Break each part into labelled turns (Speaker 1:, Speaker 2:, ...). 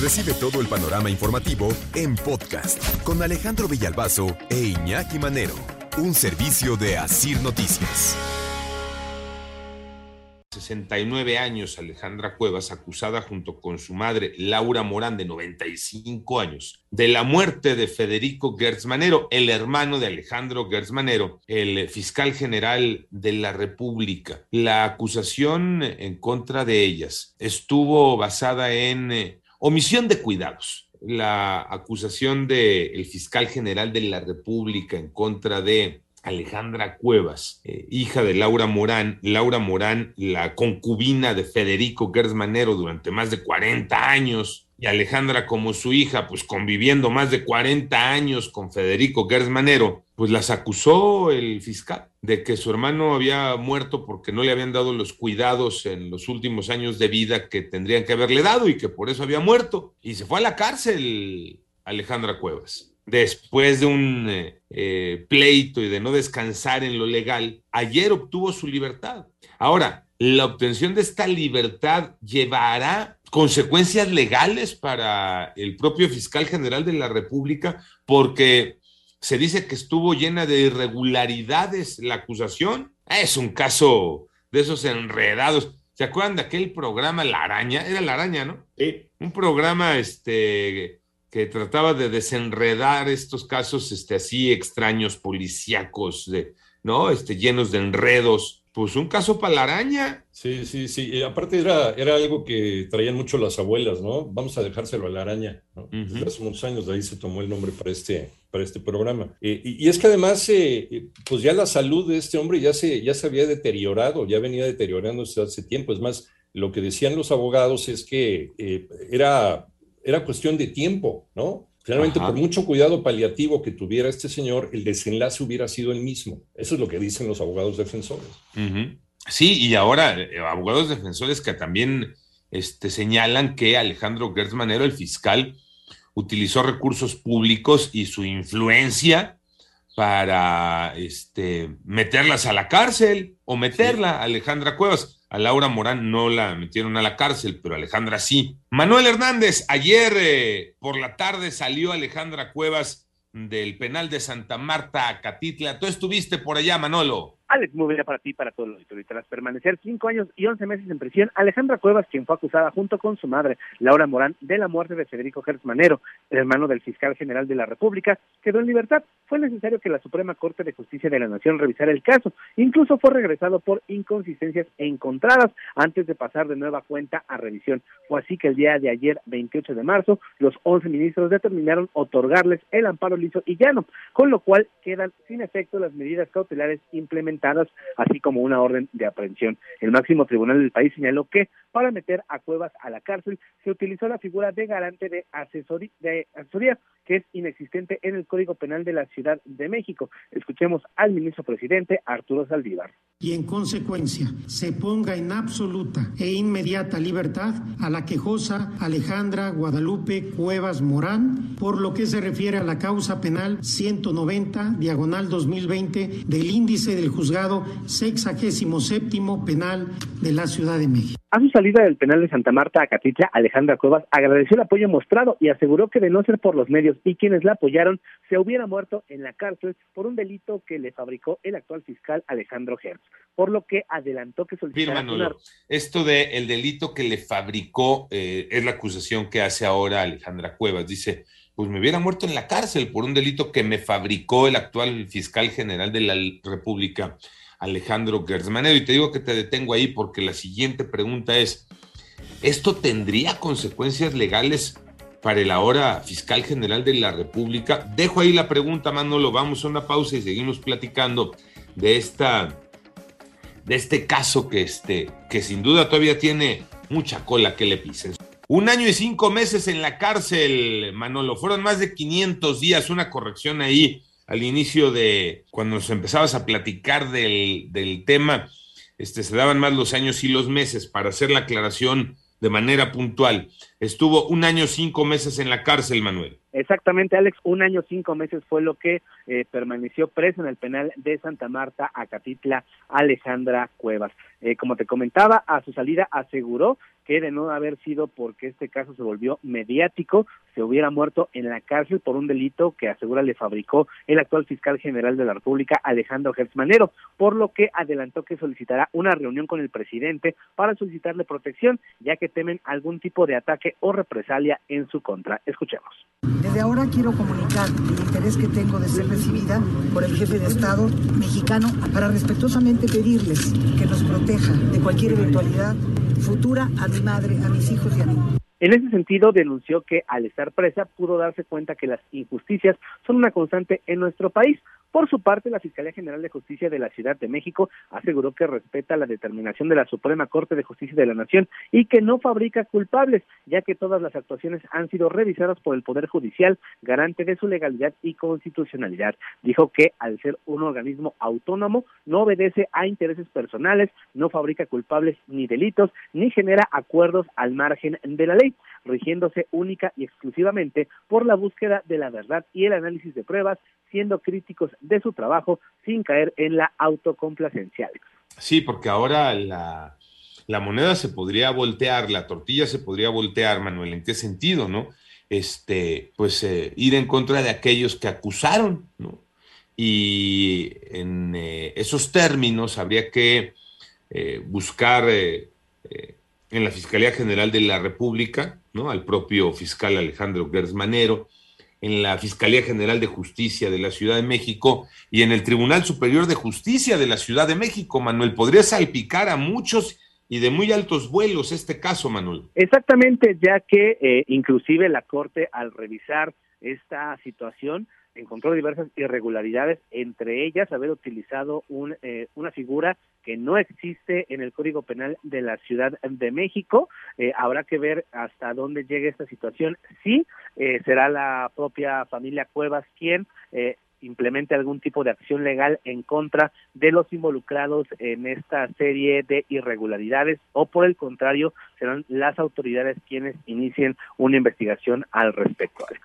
Speaker 1: Recibe todo el panorama informativo en podcast con Alejandro Villalbazo e Iñaki Manero, un servicio de Asir Noticias.
Speaker 2: 69 años, Alejandra Cuevas, acusada junto con su madre Laura Morán, de 95 años, de la muerte de Federico Gertzmanero, el hermano de Alejandro Gertzmanero, el fiscal general de la República. La acusación en contra de ellas estuvo basada en eh, omisión de cuidados. La acusación del fiscal general de la República en contra de Alejandra Cuevas, eh, hija de Laura Morán. Laura Morán, la concubina de Federico Gersmanero durante más de 40 años. Y Alejandra como su hija, pues conviviendo más de 40 años con Federico Gersmanero, pues las acusó el fiscal de que su hermano había muerto porque no le habían dado los cuidados en los últimos años de vida que tendrían que haberle dado y que por eso había muerto. Y se fue a la cárcel Alejandra Cuevas después de un eh, eh, pleito y de no descansar en lo legal, ayer obtuvo su libertad. Ahora, la obtención de esta libertad llevará consecuencias legales para el propio fiscal general de la República porque se dice que estuvo llena de irregularidades la acusación. Es un caso de esos enredados. ¿Se acuerdan de aquel programa La Araña? Era La Araña, ¿no? Sí. Un programa este, que trataba de desenredar estos casos este, así extraños, policíacos, de, ¿no? Este, llenos de enredos. Pues un caso para la araña.
Speaker 3: Sí, sí, sí. Y aparte era, era algo que traían mucho las abuelas, ¿no? Vamos a dejárselo a la araña. ¿no? Hace muchos años de ahí se tomó el nombre para este, para este programa. Eh, y, es que además, eh, eh, pues ya la salud de este hombre ya se, ya se había deteriorado, ya venía deteriorándose hace tiempo. Es más, lo que decían los abogados es que era era cuestión de tiempo, ¿no? Realmente, por mucho cuidado paliativo que tuviera este señor, el desenlace hubiera sido el mismo. Eso es lo que dicen los abogados defensores.
Speaker 2: Sí, y ahora, eh, abogados defensores que también este, señalan que Alejandro Gertzmanero, el fiscal, utilizó recursos públicos y su influencia para este, meterlas a la cárcel o meterla, a Alejandra Cuevas. A Laura Morán no la metieron a la cárcel, pero Alejandra sí. Manuel Hernández, ayer eh, por la tarde salió Alejandra Cuevas del penal de Santa Marta a Catitla. Tú estuviste por allá, Manolo.
Speaker 4: Alex, bien para ti, para todos los auditores. Tras permanecer cinco años y once meses en prisión, Alejandra Cuevas, quien fue acusada junto con su madre, Laura Morán, de la muerte de Federico Gertz Manero, el hermano del fiscal general de la República, quedó en libertad. Fue necesario que la Suprema Corte de Justicia de la Nación revisara el caso. Incluso fue regresado por inconsistencias encontradas antes de pasar de nueva cuenta a revisión. Fue así que el día de ayer, 28 de marzo, los once ministros determinaron otorgarles el amparo liso y llano, con lo cual quedan sin efecto las medidas cautelares implementadas así como una orden de aprehensión. El máximo tribunal del país señaló que para meter a Cuevas a la cárcel se utilizó la figura de garante de, asesoría, de asesoría que es inexistente en el Código Penal de la Ciudad de México. Escuchemos al ministro presidente Arturo Saldívar.
Speaker 5: Y en consecuencia se ponga en absoluta e inmediata libertad a la quejosa Alejandra Guadalupe Cuevas Morán por lo que se refiere a la causa penal 190 diagonal 2020 del índice del juzgado sexagésimo séptimo penal de la Ciudad de México.
Speaker 4: A su salida del penal de Santa Marta a Catitla, Alejandra Cuevas agradeció el apoyo mostrado y aseguró que de no ser por los medios y quienes la apoyaron, se hubiera muerto en la cárcel por un delito que le fabricó el actual fiscal Alejandro Hertz, por lo que adelantó que solicitará
Speaker 2: una... Esto de el delito que le fabricó eh, es la acusación que hace ahora Alejandra Cuevas. Dice, pues me hubiera muerto en la cárcel por un delito que me fabricó el actual fiscal general de la República. Alejandro Gersmanero. Y te digo que te detengo ahí porque la siguiente pregunta es, ¿esto tendría consecuencias legales para el ahora fiscal general de la República? Dejo ahí la pregunta, Manolo, vamos a una pausa y seguimos platicando de esta de este caso que, este, que sin duda todavía tiene mucha cola que le pisen. Un año y cinco meses en la cárcel, Manolo. Fueron más de 500 días, una corrección ahí al inicio de cuando nos empezabas a platicar del, tema, este, se daban más los años y los meses para hacer la aclaración de manera puntual. Estuvo un año cinco meses en la cárcel, Manuel.
Speaker 4: Exactamente, Alex, un año cinco meses fue lo que eh, permaneció preso en el penal de Santa Marta, Acatitla, Alejandra Cuevas. Eh, como te comentaba, a su salida aseguró que de no haber sido porque este caso se volvió mediático, se hubiera muerto en la cárcel por un delito que asegura le fabricó el actual fiscal general de la República, Alejandro Gertzmanero, por lo que adelantó que solicitará una reunión con el presidente para solicitarle protección, ya que temen algún tipo de ataque o represalia en su contra. Escuchemos.
Speaker 6: Desde ahora quiero comunicar el interés que tengo de ser recibida por el jefe de Estado mexicano para respetuosamente pedirles que nos proteja de cualquier eventualidad futura a mi madre, a mis hijos y a mí.
Speaker 4: En ese sentido, denunció que al estar presa pudo darse cuenta que las injusticias son una constante en nuestro país, por su parte, la Fiscalía General de Justicia de la Ciudad de México aseguró que respeta la determinación de la Suprema Corte de Justicia de la Nación y que no fabrica culpables, ya que todas las actuaciones han sido revisadas por el Poder Judicial, garante de su legalidad y constitucionalidad. Dijo que al ser un organismo autónomo no obedece a intereses personales, no fabrica culpables ni delitos, ni genera acuerdos al margen de la ley, rigiéndose única y exclusivamente por la búsqueda de la verdad y el análisis de pruebas, siendo críticos de su trabajo sin caer en la autocomplacencia.
Speaker 2: Sí, porque ahora la, moneda se podría voltear, la tortilla se podría voltear, Manuel, ¿en qué sentido, no? Este, pues eh, ir en contra de aquellos que acusaron, ¿no? Y en eh, esos términos habría que eh, buscar en la Fiscalía General de la República, ¿no? Al propio fiscal Alejandro Gersmanero, en la Fiscalía General de Justicia de la Ciudad de México y en el Tribunal Superior de Justicia de la Ciudad de México, Manuel. Podría salpicar a muchos y de muy altos vuelos este caso, Manuel.
Speaker 4: Exactamente, ya que eh, inclusive la Corte al revisar esta situación encontró diversas irregularidades, entre ellas haber utilizado un, eh, una figura que no existe en el Código Penal de la Ciudad de México. Eh, habrá que ver hasta dónde llegue esta situación. Sí, eh, será la propia familia Cuevas quien eh, implemente algún tipo de acción legal en contra de los involucrados en esta serie de irregularidades o por el contrario serán las autoridades quienes inicien una investigación al respecto, Alex.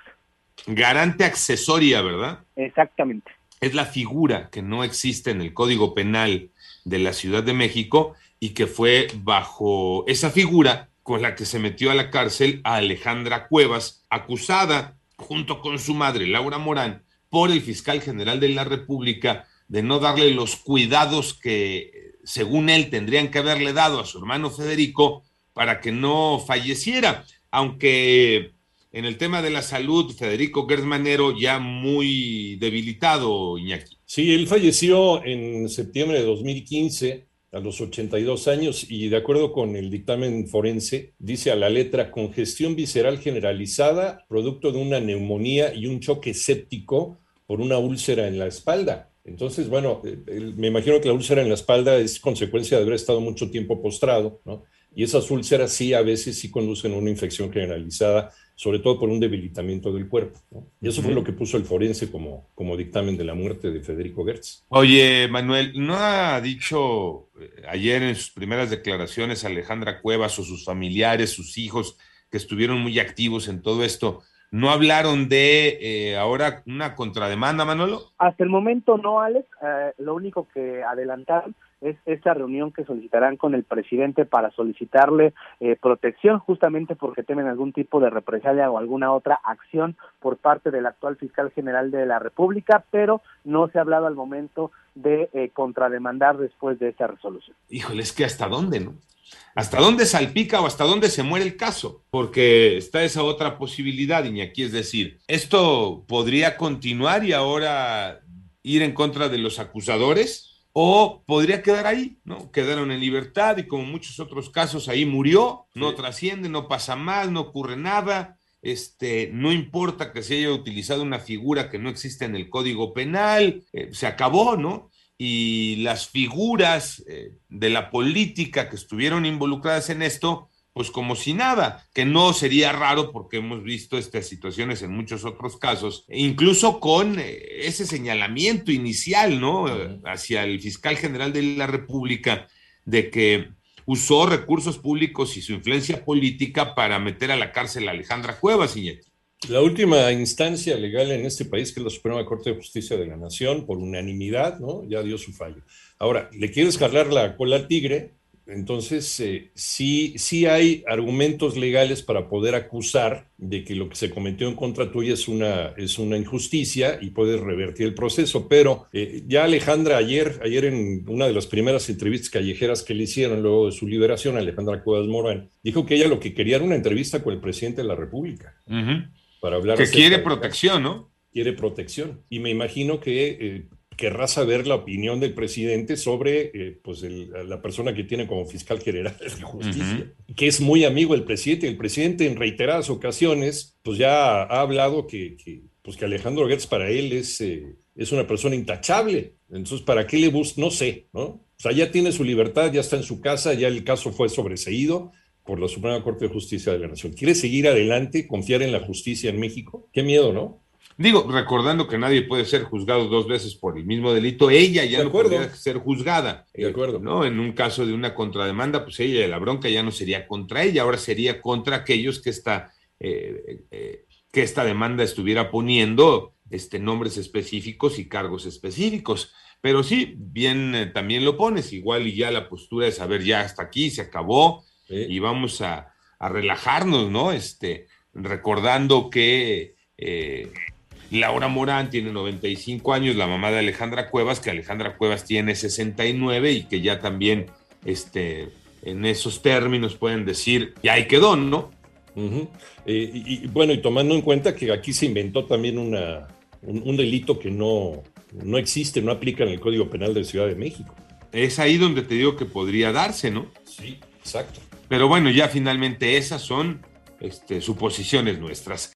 Speaker 2: Garante accesoria, ¿verdad?
Speaker 4: Exactamente.
Speaker 2: Es la figura que no existe en el Código Penal de la Ciudad de México y que fue bajo esa figura con la que se metió a la cárcel a Alejandra Cuevas, acusada junto con su madre Laura Morán por el fiscal general de la República de no darle los cuidados que según él tendrían que haberle dado a su hermano Federico para que no falleciera, aunque en el tema de la salud, Federico Gersmanero ya muy debilitado, Iñaki.
Speaker 3: Sí, él falleció en septiembre de 2015 a los 82 años y de acuerdo con el dictamen forense, dice a la letra congestión visceral generalizada, producto de una neumonía y un choque séptico por una úlcera en la espalda. Entonces, bueno, eh, me imagino que la úlcera en la espalda es consecuencia de haber estado mucho tiempo postrado, ¿no? Y esas úlceras sí a veces sí conducen a una infección generalizada sobre todo por un debilitamiento del cuerpo. Y eso fue lo que puso el forense como, como dictamen de la muerte de Federico Gertz.
Speaker 2: Oye, Manuel, ¿no ha dicho eh, ayer en sus primeras declaraciones Alejandra Cuevas o sus familiares, sus hijos, que estuvieron muy activos en todo esto? ¿No hablaron de eh, ahora una contrademanda, Manolo?
Speaker 4: Hasta el momento no, Alex. Eh, lo único que adelantaron es esta reunión que solicitarán con el presidente para solicitarle eh, protección, justamente porque temen algún tipo de represalia o alguna otra acción por parte del actual fiscal general de la República, pero no se ha hablado al momento de eh, contrademandar después de esta resolución.
Speaker 2: Híjole, es que hasta dónde, ¿no? ¿Hasta dónde salpica o hasta dónde se muere el caso? Porque está esa otra posibilidad, Iñaki, es decir, esto podría continuar y ahora ir en contra de los acusadores o podría quedar ahí, ¿no? Quedaron en libertad y como muchos otros casos ahí murió, no trasciende, no pasa más, no ocurre nada, este, no importa que se haya utilizado una figura que no existe en el Código Penal, eh, se acabó, ¿no? Y las figuras eh, de la política que estuvieron involucradas en esto, pues como si nada, que no sería raro porque hemos visto estas situaciones en muchos otros casos, e incluso con eh, ese señalamiento inicial, ¿no? Hacia el fiscal general de la República de que usó recursos públicos y su influencia política para meter a la cárcel a Alejandra Cuevas, Iñaki.
Speaker 3: La última instancia legal en este país, que es la Suprema Corte de Justicia de la Nación, por unanimidad, ¿no? Ya dio su fallo. Ahora, le quieres jalar la cola al tigre, Entonces, eh, sí, sí hay argumentos legales para poder acusar de que lo que se cometió en contra tuya es una, es una injusticia y puedes revertir el proceso. Pero eh, ya Alejandra ayer, ayer en una de las primeras entrevistas callejeras que le hicieron luego de su liberación, Alejandra Cuevas Morán, dijo que ella lo que quería era una entrevista con el presidente de la República. Para hablar
Speaker 2: que quiere protección, ¿no?
Speaker 3: Quiere protección. Y me imagino que eh, querrá saber la opinión del presidente sobre eh, pues la persona que tiene como fiscal general de justicia, que es muy amigo del presidente. El presidente en reiteradas ocasiones pues ya ha hablado que, pues que Alejandro Gertz para él es, eh, es una persona intachable. Entonces, ¿para qué le busca? No sé, ¿no? O sea, ya tiene su libertad, ya está en su casa, ya el caso fue sobreseído por la Suprema Corte de Justicia de la Nación. ¿Quiere seguir adelante, confiar en la justicia en México? Qué miedo, ¿no?
Speaker 2: Digo, recordando que nadie puede ser juzgado dos veces por el mismo delito, ella ya no puede ser juzgada.
Speaker 3: De acuerdo.
Speaker 2: ¿no? En un caso de una contrademanda, pues ella, la bronca ya no sería contra ella, ahora sería contra aquellos que esta, eh, eh, que esta demanda estuviera poniendo este, nombres específicos y cargos específicos. Pero sí, bien eh, también lo pones, igual y ya la postura de saber ya hasta aquí, se acabó y vamos a, a, relajarnos, ¿no? Este, recordando que Laura Morán tiene 95 años, la mamá de Alejandra Cuevas, que Alejandra Cuevas tiene 69 y que ya también este, en esos términos pueden decir, ya ahí quedó, ¿no?
Speaker 3: Eh, y, bueno, y tomando en cuenta que aquí se inventó también una, un, delito que no, no existe, no aplica en el Código Penal de Ciudad de México.
Speaker 2: Es ahí donde te digo que podría darse, ¿no?
Speaker 3: Sí, exacto.
Speaker 2: Pero bueno, ya finalmente esas son este, suposiciones nuestras.